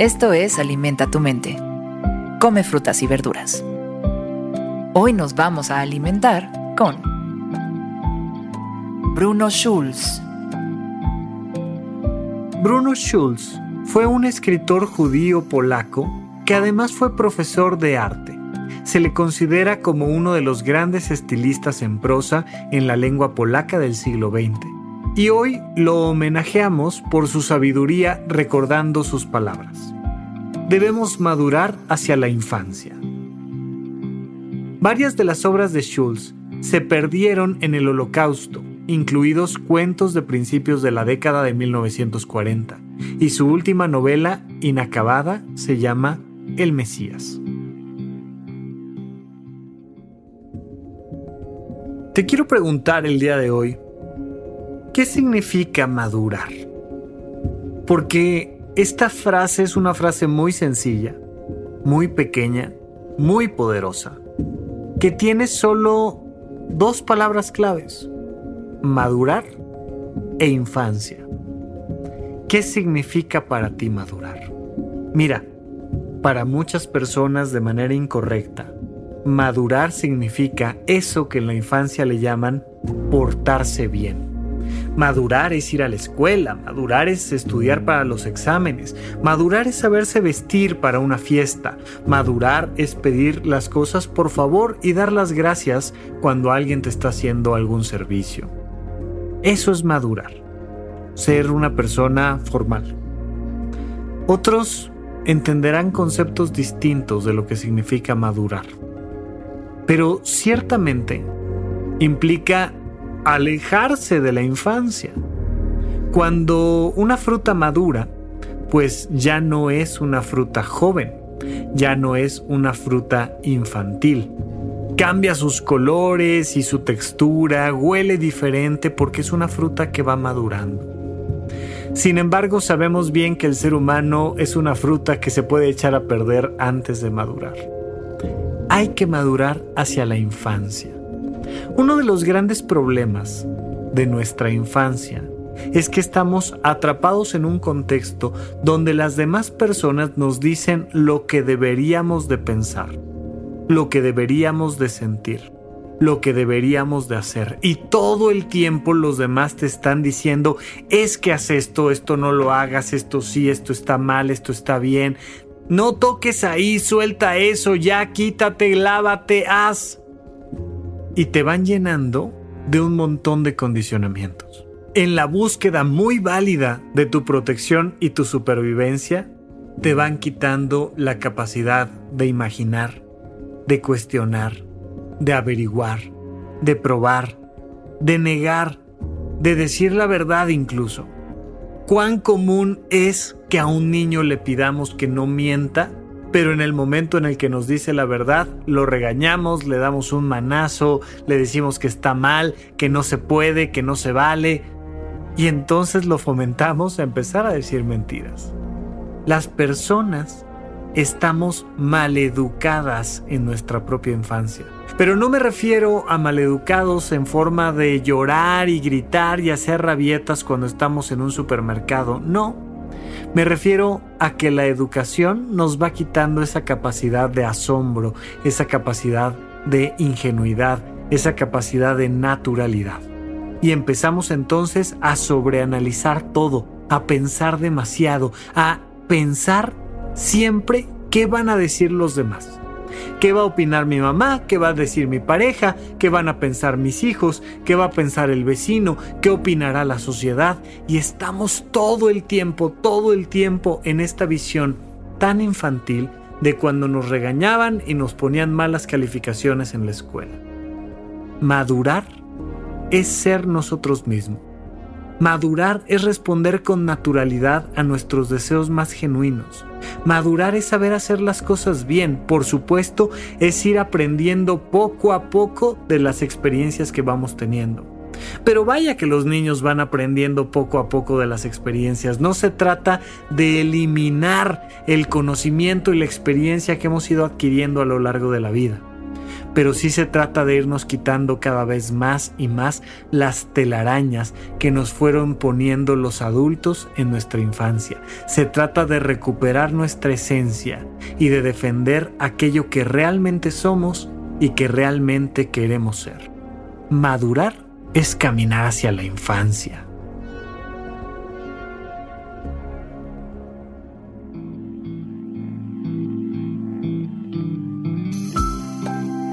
Esto es Alimenta tu mente. Come frutas y verduras. Hoy nos vamos a alimentar con Bruno Schulz. Bruno Schulz fue un escritor judío polaco que además fue profesor de arte. Se le considera como uno de los grandes estilistas en prosa en la lengua polaca del siglo XX. Y hoy lo homenajeamos por su sabiduría recordando sus palabras. Debemos madurar hacia la infancia. Varias de las obras de Schulz se perdieron en el Holocausto, incluidos cuentos de principios de la década de 1940, y su última novela, inacabada, se llama El Mesías. Te quiero preguntar el día de hoy, ¿qué significa madurar? Porque esta frase es una frase muy sencilla, muy pequeña, muy poderosa, que tiene solo dos palabras claves, madurar e infancia. ¿Qué significa para ti madurar? Mira, para muchas personas de manera incorrecta, madurar significa eso que en la infancia le llaman portarse bien. Madurar es ir a la escuela, madurar es estudiar para los exámenes, madurar es saberse vestir para una fiesta, madurar es pedir las cosas por favor y dar las gracias cuando alguien te está haciendo algún servicio. Eso es madurar, ser una persona formal. Otros entenderán conceptos distintos de lo que significa madurar, pero ciertamente implica alejarse de la infancia. Cuando una fruta madura, pues ya no es una fruta joven, ya no es una fruta infantil. Cambia sus colores y su textura, huele diferente porque es una fruta que va madurando. Sin embargo, sabemos bien que el ser humano es una fruta que se puede echar a perder antes de madurar. Hay que madurar hacia la infancia. Uno de los grandes problemas de nuestra infancia es que estamos atrapados en un contexto donde las demás personas nos dicen lo que deberíamos de pensar, lo que deberíamos de sentir, lo que deberíamos de hacer. Y todo el tiempo los demás te están diciendo, es que haz esto, esto no lo hagas, esto sí, esto está mal, esto está bien. No toques ahí, suelta eso, ya quítate, lávate, haz y te van llenando de un montón de condicionamientos. En la búsqueda muy válida de tu protección y tu supervivencia, te van quitando la capacidad de imaginar, de cuestionar, de averiguar, de probar, de negar, de decir la verdad incluso. ¿Cuán común es que a un niño le pidamos que no mienta pero en el momento en el que nos dice la verdad, lo regañamos, le damos un manazo, le decimos que está mal, que no se puede, que no se vale, y entonces lo fomentamos a empezar a decir mentiras. Las personas estamos maleducadas en nuestra propia infancia. Pero no me refiero a maleducados en forma de llorar y gritar y hacer rabietas cuando estamos en un supermercado, no me refiero a que la educación nos va quitando esa capacidad de asombro, esa capacidad de ingenuidad, esa capacidad de naturalidad. Y empezamos entonces a sobreanalizar todo, a pensar demasiado, a pensar siempre qué van a decir los demás. ¿Qué va a opinar mi mamá? ¿Qué va a decir mi pareja? ¿Qué van a pensar mis hijos? ¿Qué va a pensar el vecino? ¿Qué opinará la sociedad? Y estamos todo el tiempo, todo el tiempo en esta visión tan infantil de cuando nos regañaban y nos ponían malas calificaciones en la escuela. Madurar es ser nosotros mismos. Madurar es responder con naturalidad a nuestros deseos más genuinos. Madurar es saber hacer las cosas bien. Por supuesto, es ir aprendiendo poco a poco de las experiencias que vamos teniendo. Pero vaya que los niños van aprendiendo poco a poco de las experiencias. No se trata de eliminar el conocimiento y la experiencia que hemos ido adquiriendo a lo largo de la vida pero sí se trata de irnos quitando cada vez más y más las telarañas que nos fueron poniendo los adultos en nuestra infancia. Se trata de recuperar nuestra esencia y de defender aquello que realmente somos y que realmente queremos ser. Madurar es caminar hacia la infancia.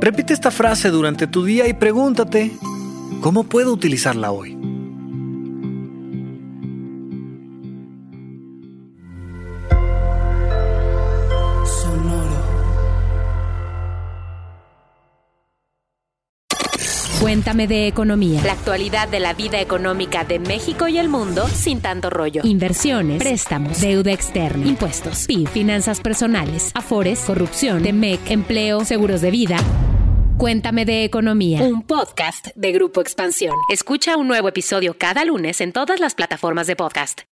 Repite esta frase durante tu día y pregúntate, ¿cómo puedo utilizarla hoy? Sonoro. Cuéntame de economía. La actualidad de la vida económica de México y el mundo sin tanto rollo. Inversiones, préstamos, deuda externa, impuestos, PIB, finanzas personales, afores, corrupción, TEMEC, empleo, seguros de vida. Cuéntame de economía. Un podcast de Grupo Expansión. Escucha un nuevo episodio cada lunes en todas las plataformas de podcast.